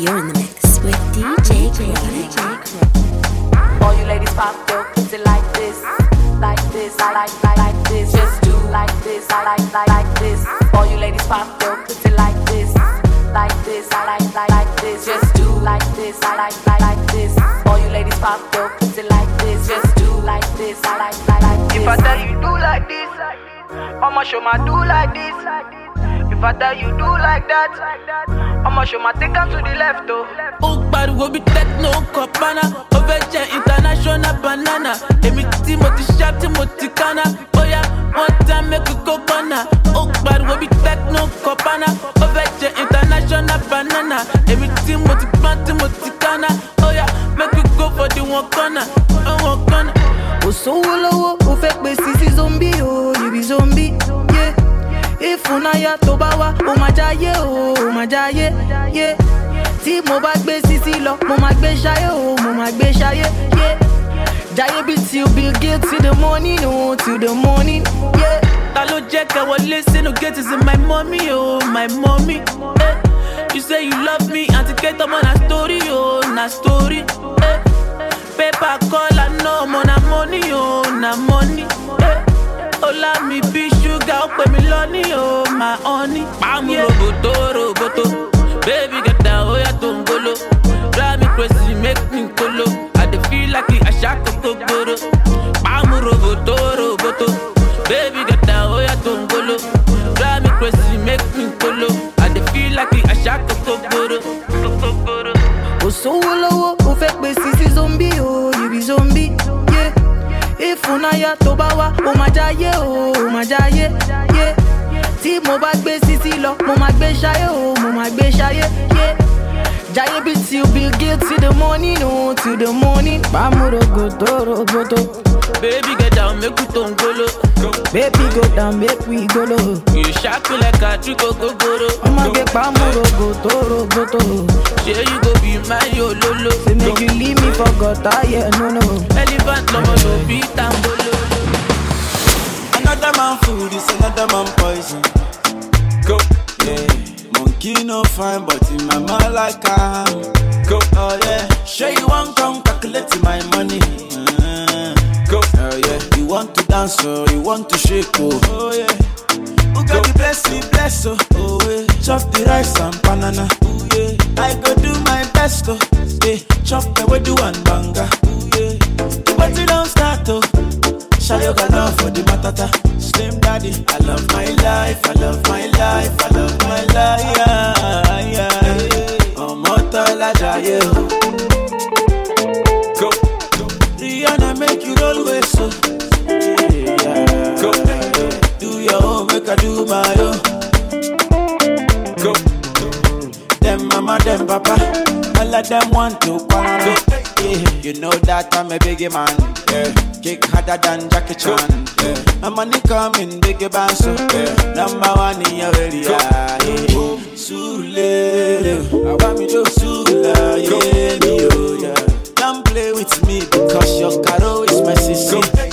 You're in the mix with DJ Chronic. All you ladies pop your pussy like this, like this, I like, like, like this. Just do like this, I like, like, like this. All you ladies pop your pussy like this, like this, I like, like, like this. Just do like this, I like, like, like this. All you ladies pop your pussy like this. Just do like this, I like, like, like this. If I tell you do like this, I'ma show my do like this. If I tell you do like that, I'ma show my take 'em to the left, oh. ó pariwo bí techno kọ̀pánà ó fẹ́ jẹ́ international banana èmi tí mo ti ṣá tí mo ti kánná bóyá wọ́n já mẹ́kù kó kọ́nà ó pariwo bí techno kọ̀pánà ó jẹ́ international banana èmi tí mo ti gbọ́n tí mo ti kánná bóyá mẹ́kù kó fọdí wọn kọ́nà wọn kọ́nà. kò sówó lọ́wọ́ ó fẹ́ pè sí sí zombi o ìfúnnáyà tó bá wá ó máa jáyé o ó máa jáyé yeah. tí mo bá gbé sísí lọ mo máa gbé ṣayé o mo máa gbé ṣayé yeah. jáyé bí till bill gates till the morning o till the morning. Yeah. ta ló jẹ́ kẹ́ wọlé sínú gate is my mommy oh my mommy. Eh. You say you love me, àti kẹ́tọ́ mọ́ na story oh na story. Eh. Call I know mo na money oh na money. Eh. Ọlá mi bí ṣúgà ó pè mí lọ́ní oh my honey. Pàmò roboto roboto, baby gẹ̀dá ó yàtọ̀ ń golo. Drive me crazy make me kolo, I dey feel like àṣà kòkó gbòòrò. Pàmò roboto roboto, baby gẹ̀dá ó yàtọ̀ ń golo. Drive me crazy make me kolo, I dey feel like àṣà kòkó gbòòrò. Kòkó gbòòrò. kò sówó lọ́wọ́ fẹ́ pè sí ìfúnnáyà tó bá wá ó máa jáyé o ó máa jáyé. Yeah. tí mo bá gbé sísí lọ mo máa gbé ṣayé o mo máa gbé ṣayé. Yeah. jáyé bí till bill gates till the morning o till the morning. pàmòrògò tó roboto. Baby get down make we tó ń golo. baby go down make we go low. You sharp me like a trick ogogoro. ọmọge pàmòrògò tó roboto. Ṣé you go be my yo ololo? say make you leave me for gutter yeah no no. Elephant lọmọ ló bí tambolo. Another man food is another man poison. Go, yeah. Monkey no fine, but in my mind like am. Go, oh yeah. Sure you want come calculate my money. Uh, go, oh yeah. You want to dance or you want to shake oh, oh yeah. Who got the bless me bless oh, oh yeah. Chop the rice and banana. Oh yeah. I go do my best oh, yeah. Chop the way do one banga. Oh yeah. The party don't start oh. Shayo got love for the matata. Slim daddy, I love my life, I love my life, I love my life. Yeah, yeah. Ọmọ tọ́lá jayé o. Go. I do my own. Go. Them mama, them papa, all of them want to quarrel. Yeah. You know that I'm a biggie man. Yeah. Kick harder than Jackie Chan. Yeah. My money coming, biggie band so. Yeah. Number one in your area. Yeah. Sule, I want me to Sula, yeah, me, oh, yeah. Don't play with me because your caro is my sister.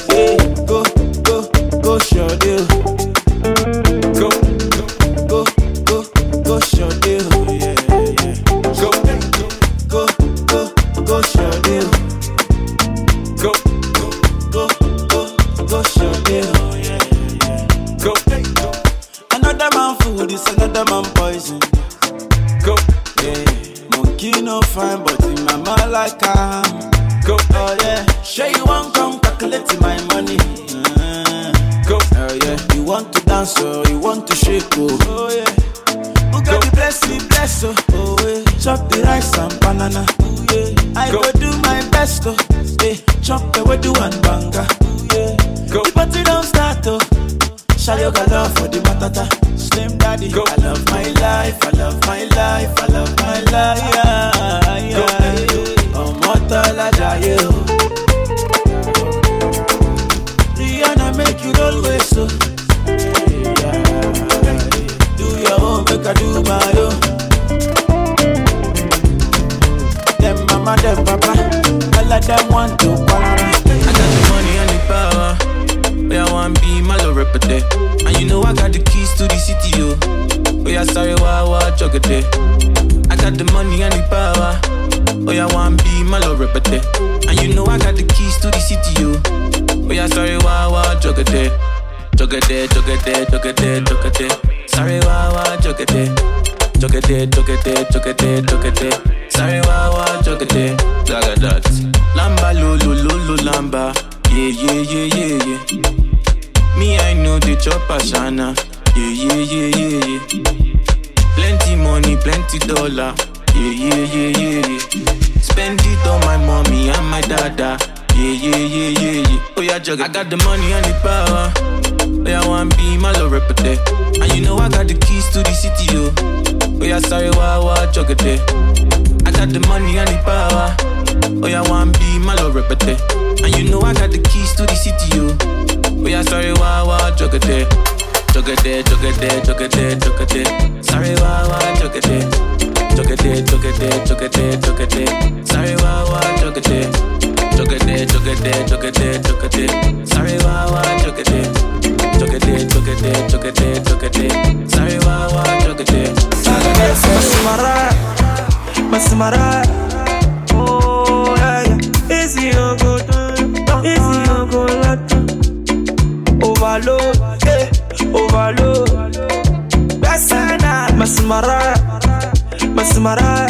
Reputation. And you know I got the keys to the city, yo. Oh yeah, sorry, wah wah jogate. I got the money and the power. Oh yeah, one be my love repete. And you know I got the keys to the city, yo. Oh yeah, sorry, wah wah jogate. Jogate, jogate, jogate, jogate. Sorry, wah wah jogate. Jogate, jogate, jogate, jogate. Sorry, wah wah jogate. Jaga that. Lamba, lo, lo, lo, lo, lamba. Yeah, yeah, yeah, yeah, yeah. Me, I know the chop ashana. Yeah, yeah, yeah, yeah, yeah. Plenty money, plenty dollar. Yeah, yeah, yeah, yeah, yeah. Spend it on my mommy and my dada. Yeah, yeah, yeah, yeah, yeah. Oh yeah, juggle. I got the money and the power. Oh yeah, one be my love repete. And you know I got the keys to the city, yo. Oh yeah, sorry, wah wah juggle I got the money and the power. Oh yeah, one be my love repete. And you know I got the keys to the city, wah wah juggle Jogate, jogate, jogate, jogate. Sorry, wah wah jogate. Jogate, jogate, jogate, jogate. Sorry, wah wah jogate. Jogate, jogate, jogate, jogate. Sorry, wah wah jogate. Jogate, jogate, jogate, jogate. Sorry, wah wah jogate. Masimara.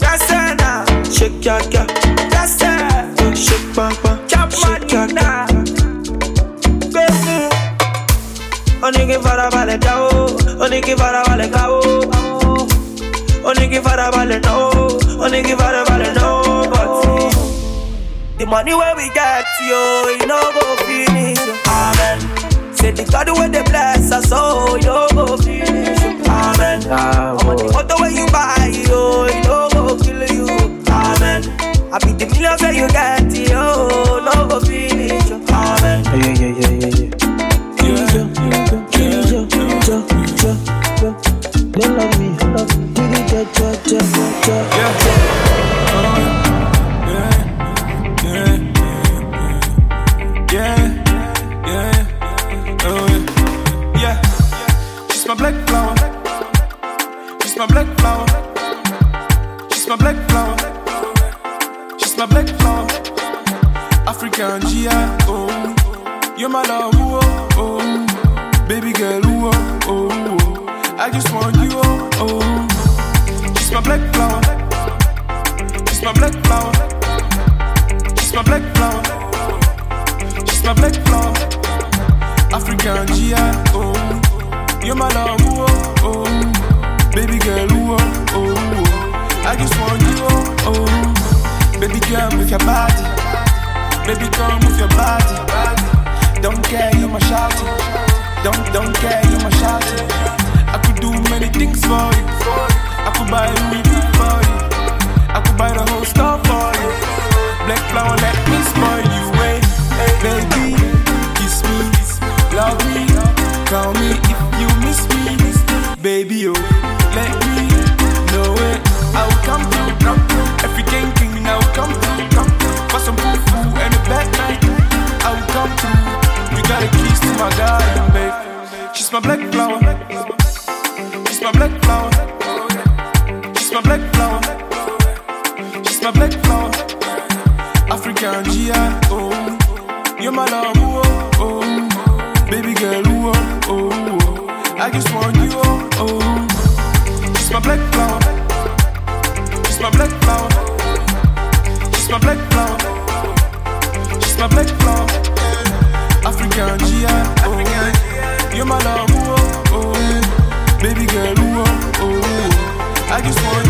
Besana, shake your girl. Besana, shake bang bang, shake your girl. Besana. Oníkì farabalẹ̀ já o, oníkì farabalẹ̀ ká o. Oníkì farabalẹ̀ ná o, oníkì farabalẹ̀ ná o. But the money where we get yo, e no go finish. Amen. Say the God wey dey bless us, oh, you go finish. Amen. Omo the motor wey you buy, yo, e no go kill you. Amen. I be the millions wey you get, yo, no go finish. Amen. Yeah, yeah, yeah, yeah, yeah. They love me, love me. Did My love, oh, oh. Baby girl, oh, oh, oh. I just want you, oh, oh. She's my black flower. She's my black flower. She's my black flower. She's my black flower. African GI, oh. You're my love, oh, oh. Baby girl, oh, oh, oh. I just want you, oh, oh. Baby girl, move your body. Baby girl, move your body. My shawty. Don't, don't care, you my shawty. I could do many things for you. I could buy a Louis for you. I could buy the whole store for you. Black flower, let me spoil you, hey, baby. Kiss me, love me, call me if you miss me, baby. Oh, let me know it. I will come through, come through. Everything clean, I will come through, come through. For some foo and a bad night, I will come through. You got the keys to my garden, babe. She's my black flower. She's my black flower. She's my black flower. She's my black flower. African GI, oh. You're my love, oh, oh. Baby girl, oh, oh, oh. I just want you, oh, oh. She's my black flower. She's my black flower. She's my black flower. She's my black flower. African GI, oh. You're my love, oh, oh. Baby girl, oh, oh. I just want.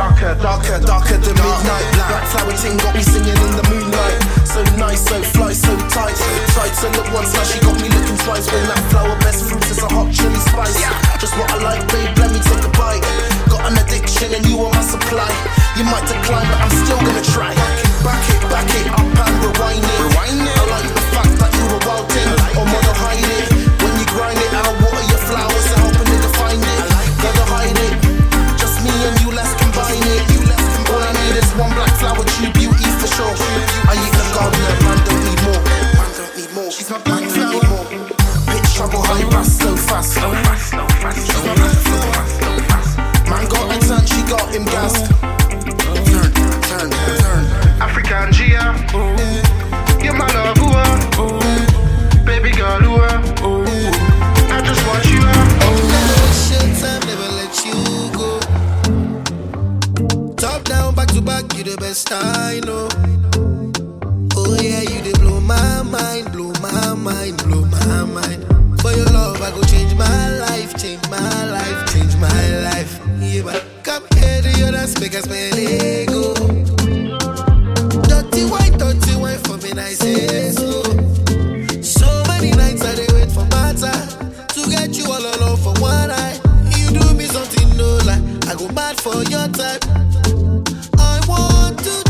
Darker, darker, darker than midnight. Black flower ting got me singing in the moonlight. So nice, so fly, so tight. Tried to look once, now she got me looking twice. When that flower best fruit is a hot chili spice. Just what I like, babe, let me take a bite. Got an addiction and you are my supply. You might decline, but I'm still gonna try. Back it, back it, back it up and rewind it. Rewind it. I like the fact that you were wild thing. Or oh, mother hide it. When you grind it, I'll water your flowers to help a nigga find it. Never hide it. Go mad for your type. I want to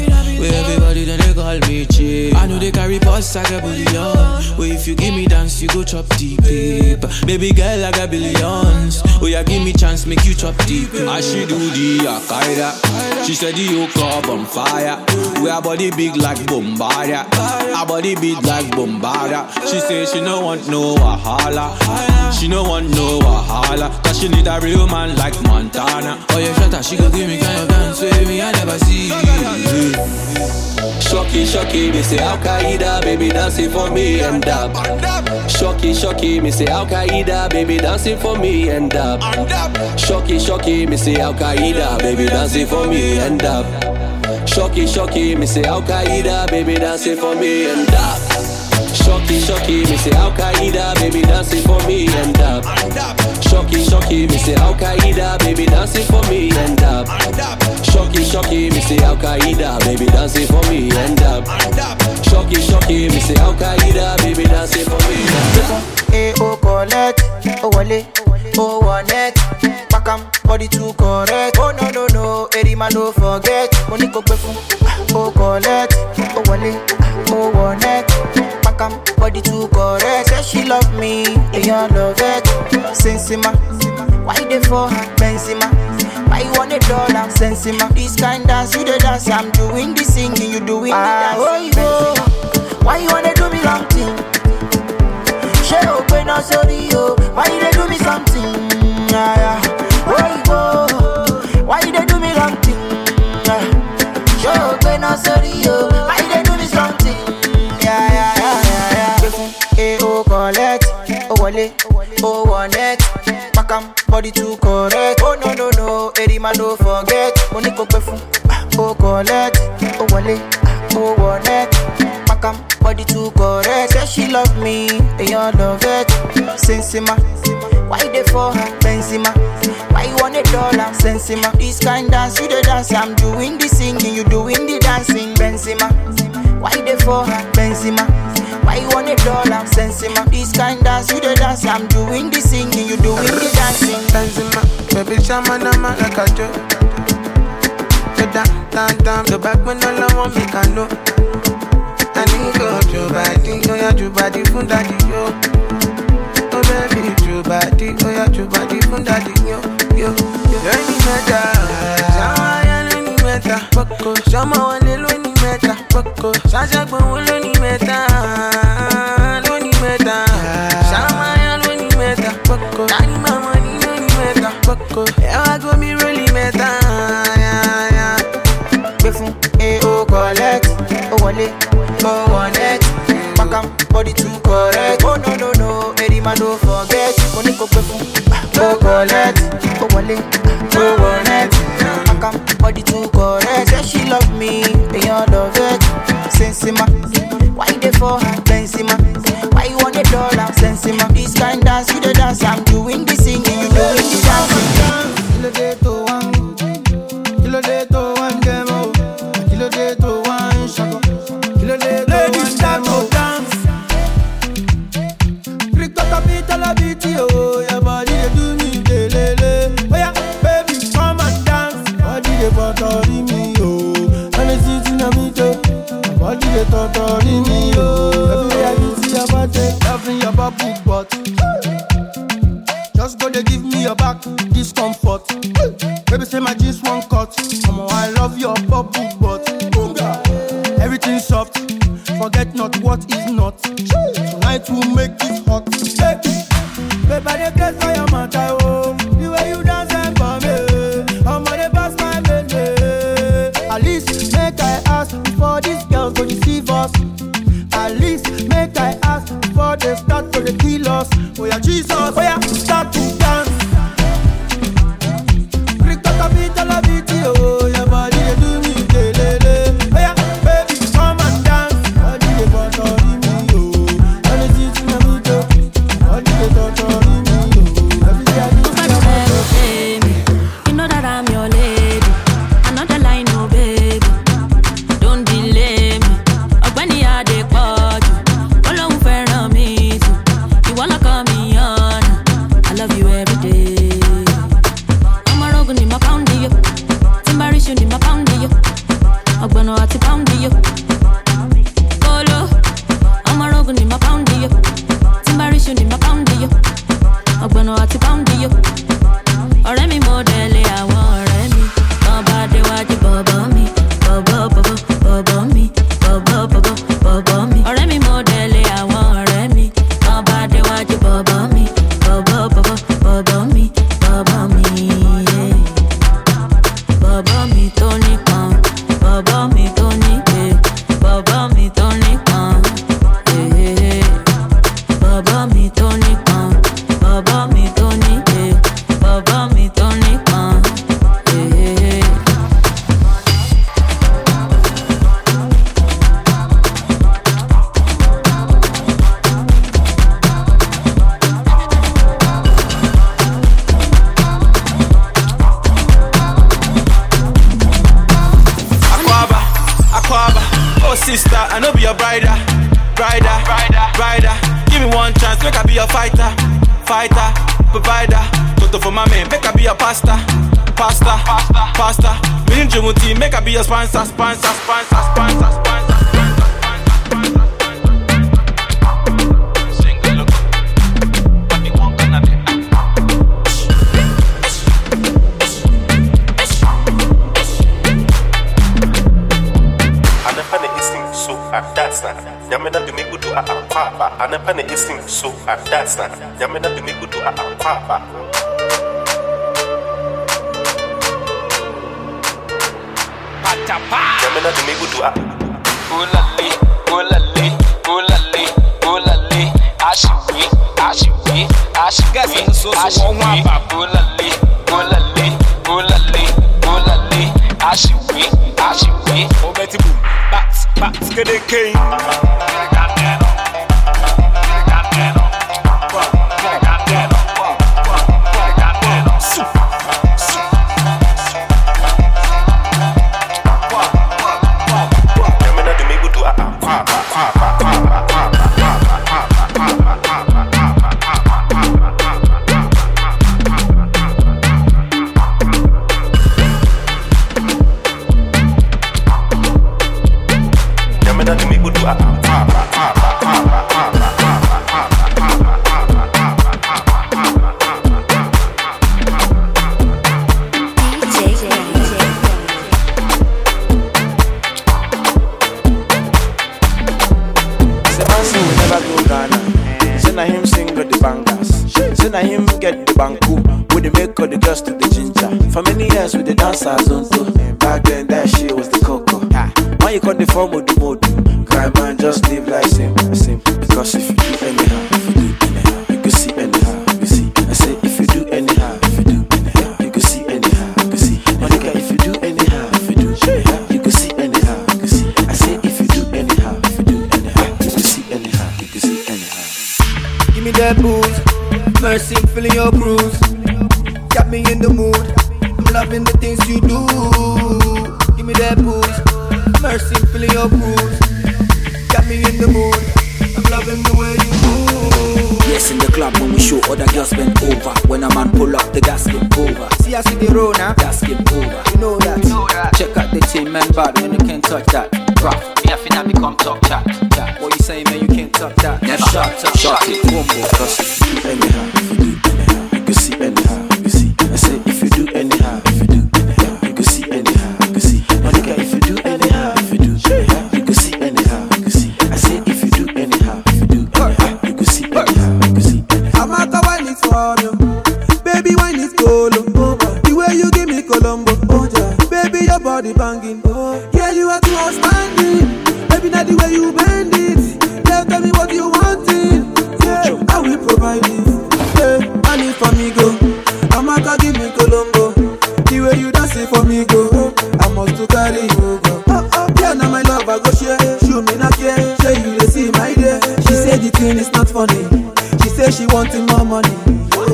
Where everybody then they call me cheap. I know they carry posts like a billion. Where if you give me dance, you go chop deep. Baby girl, I got billions. Oh yeah, give me chance, make you chop deep. As she do the Akaida She said the yoke up on fire We her body big like Bombardia Her body big like Bombardia She say she no want no Wahala She no want no Wahala Cause she need a real man like Montana Oh yeah, shut up, she go give me kind of with me, I never see. Shocky, shocky, me say Al Qaeda, baby dancing for me and up. Shocky, shocky, me say Al Qaeda, baby dancing for me and up. Shocky, shocky, me say Al Qaeda, baby dancing for me and up. Shocky, shocky, me say Al Qaeda, baby dancing for me and up. Shocky, shocky, me say Al Qaeda, baby dancing for me and up. Shocky, shocky, me say Al Qaeda, baby dancing for me and up. Shocky, shocky, me say Al Qaeda, baby dancing for me and up. Shocky, shocky, me say Al Qaeda, baby dancing for me. Eh, oh, collect, oh, wale, oh, one net. Back am, body too correct. Oh, no, no, no, Eddie man, don't forget. Money go for, oh, collect, oh, wale, oh, one net. Am, body too correct. Say she love me, and you love it. Sensima, why they for her, Benzema? Why you want a dollar, Sensima? This kind dance, you the dance, I'm doing the singing, you doing the ah, dance. Oh, oh. you go. Why you wanna do me long thing? Body too correct. Oh no no no, eri ma no forget. Mo ní kò gbé fún collect, oh, o wọlé, ah, o oh, wọ net. Pakam body too correct. Say she love me, èèyàn love it. Sensima, why dey for her? Benzema, why you want a dollar? Sensima, this kind dance you dey dance. I'm doing the singing, you doing the dancing. Benzema, why dey for? Benzema, why you want a dollar? Sensima, this kind dance you dey dance. I'm doing the singing, you doing the dancing. Benzema, baby shama nama like a joke. The down, down, down, the back when all I want me can know. I need go to body, oh yeah, to body fun daddy yo. Oh baby, to body, oh yeah, to body fun daddy yo, yo, yo. Lóní mẹ́ta, ṣáwá ya lóní mẹ́ta, pọ́kọ. Ṣọmọ wọlé lóní mẹ́ta, pọ́kọ. Ṣáṣàgbọ̀n wo lóní mẹ́ta, lóní mẹ́ta. Ṣáwá ya lóní mẹ́ta, pọ́kọ. Tani màmá ní lóní mẹ́ta, pọ́kọ. Ẹ wá gómi rólì mẹ́ta. Gbé fún e o collect, o wọlé, wọ net. Pakam body too correct. Oh no no no, Eddie man don't forget. Mo ní kò gbé fún o collect, o wọlé, so uh, at that snack. Yamena do me good to uh, uh, a papa, and a penny is him so at that snack. Yamena do me good to a papa. Yamena do me good to a Ulali, ulali, ulali, ulali, ashiwi, ashiwi, ashiwi, ashiwi, ulali, ulali, ulali, ulali, ashiwi, ashiwi, obeti boom. Back to the king. that me go do a him sing the bangers. Say him get the banku with the make of the girls to the ginger. For many years with the dancers on too. Back then that she was the cocoa. Why you call the formula?" are simply your cruise. Got me in the mood. I'm loving the way you move. Yes, in the club when we show other girls bent over. When a man pull up, the gas get over. See, I see the road now. Gas get over. You know that. You know that. Check out the team man bad when you can't touch that. Rough. Me have to become top chat. chat. What you saying, man? You can't touch that. Never. Shut up. Shut it. One more. Cause you see anyhow. You see anyhow. Yeah, now my love I go share. Show me not care. Show you they see my day. She said the thing is not funny. She said she wanting more money.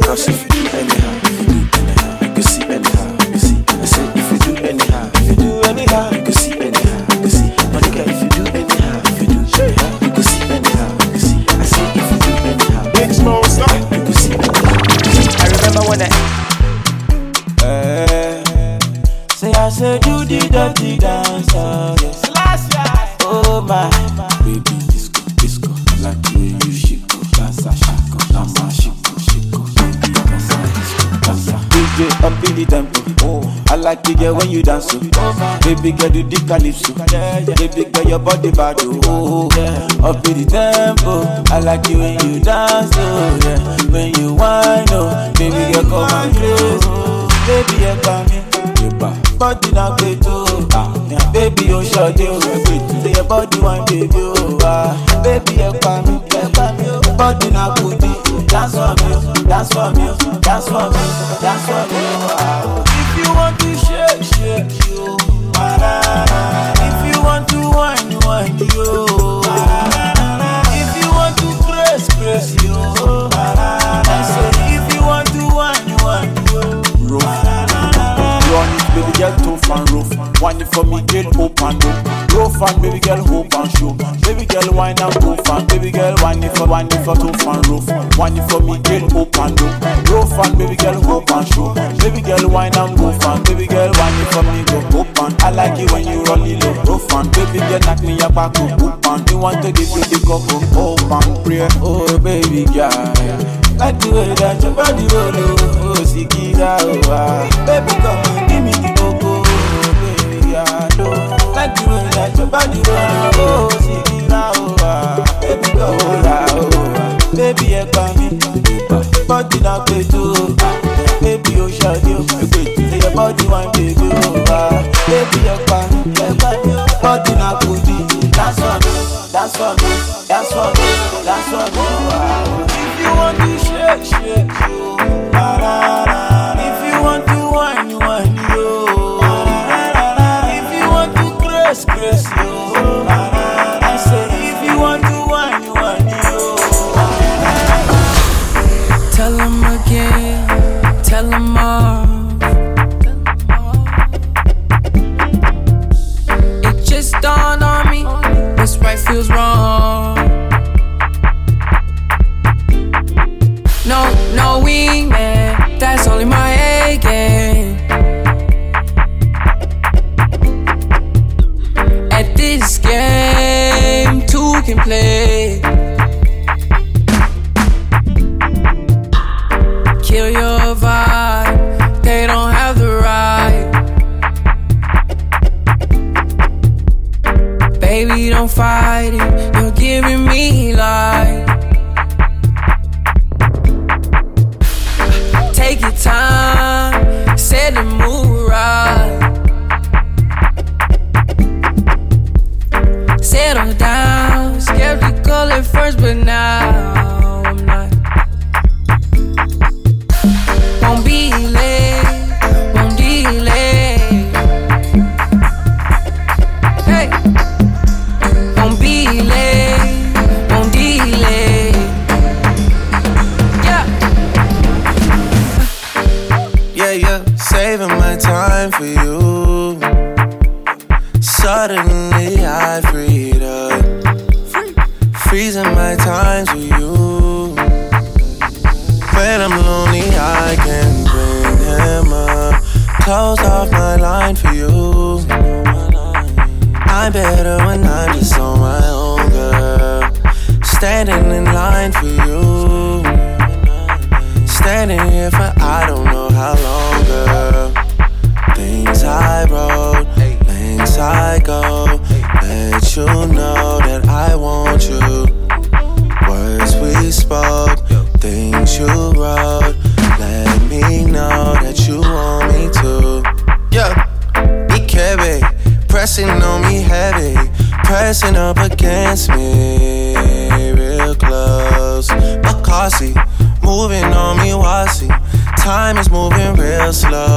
Cause if you do anyhow, if you do anyhow, you can see anyhow, you can see. I say if you do anyhow, if you do anyhow, you can see anyhow, you can see. My nigga, if you do anyhow, if you do anyhow, you can see anyhow, you can see. I say if you do anyhow, Big Smoke, stop. you see anyhow. I remember when I. Eh, say I said you the dirty dancer, Oh, the girl when you dance. Oh. Baby girl, do the calypso. Baby girl, your body bad. Oh, yeah. Up in the tempo. I like you when you dance. Oh, yeah. When you whine. Oh, baby girl, come and close. Baby, you come me. Body na gbeto, ah, yeah. baby o ṣọdẹ o, say your body wan baby o, ah, baby pa mi o, body na kudi, dance for me, dance for me, dance for me, dance for me, o, if you want to press, yo, if you want to Run it, baby tough and rough. Wine for me, girl, open up. Rough and baby girl, hope and show. Baby girl, wine and go and baby girl, wine it for, wine it for tough and rough. Wine for me, girl, open up. Rough and baby girl, hope and show. Baby girl, wine and go and baby girl, wine it for me, go open. I like it when you roll it low, rough and baby girl, knock me up back up, open. Me want to give you the cup of open, pray, oh baby girl. Like the way that your body roll, oh, oh, Sikira, oh, ah. Baby, come and give me time for you. Suddenly I freed up, freezing my time for you. when I'm lonely, I can bring him up. Close off my line for you. I'm better when I'm just on my own, girl. Standing in line for you. Standing here for I don't know how long, girl. Things I wrote, things I go. Let you know that I want you. Words we spoke, things you wrote. Let me know that you want me to. Yeah, Ikebe, pressing on me heavy, pressing up against me, real close. Bakasi, moving on me, wasi. Time is moving real slow.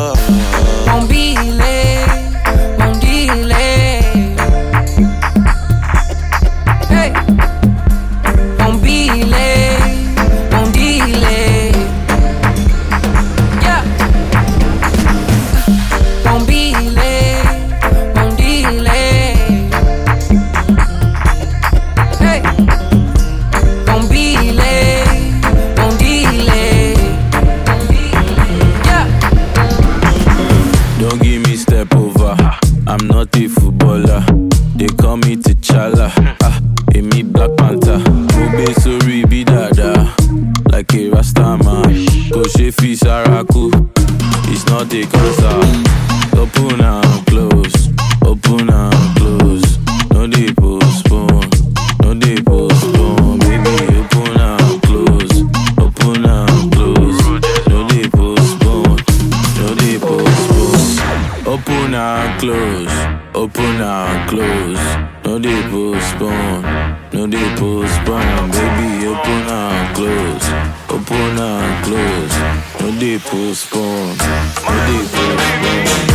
Close. Open and close. No dey postpone. No dey postpone. Baby, open and close. Open and close. No dey postpone. No dey postpone.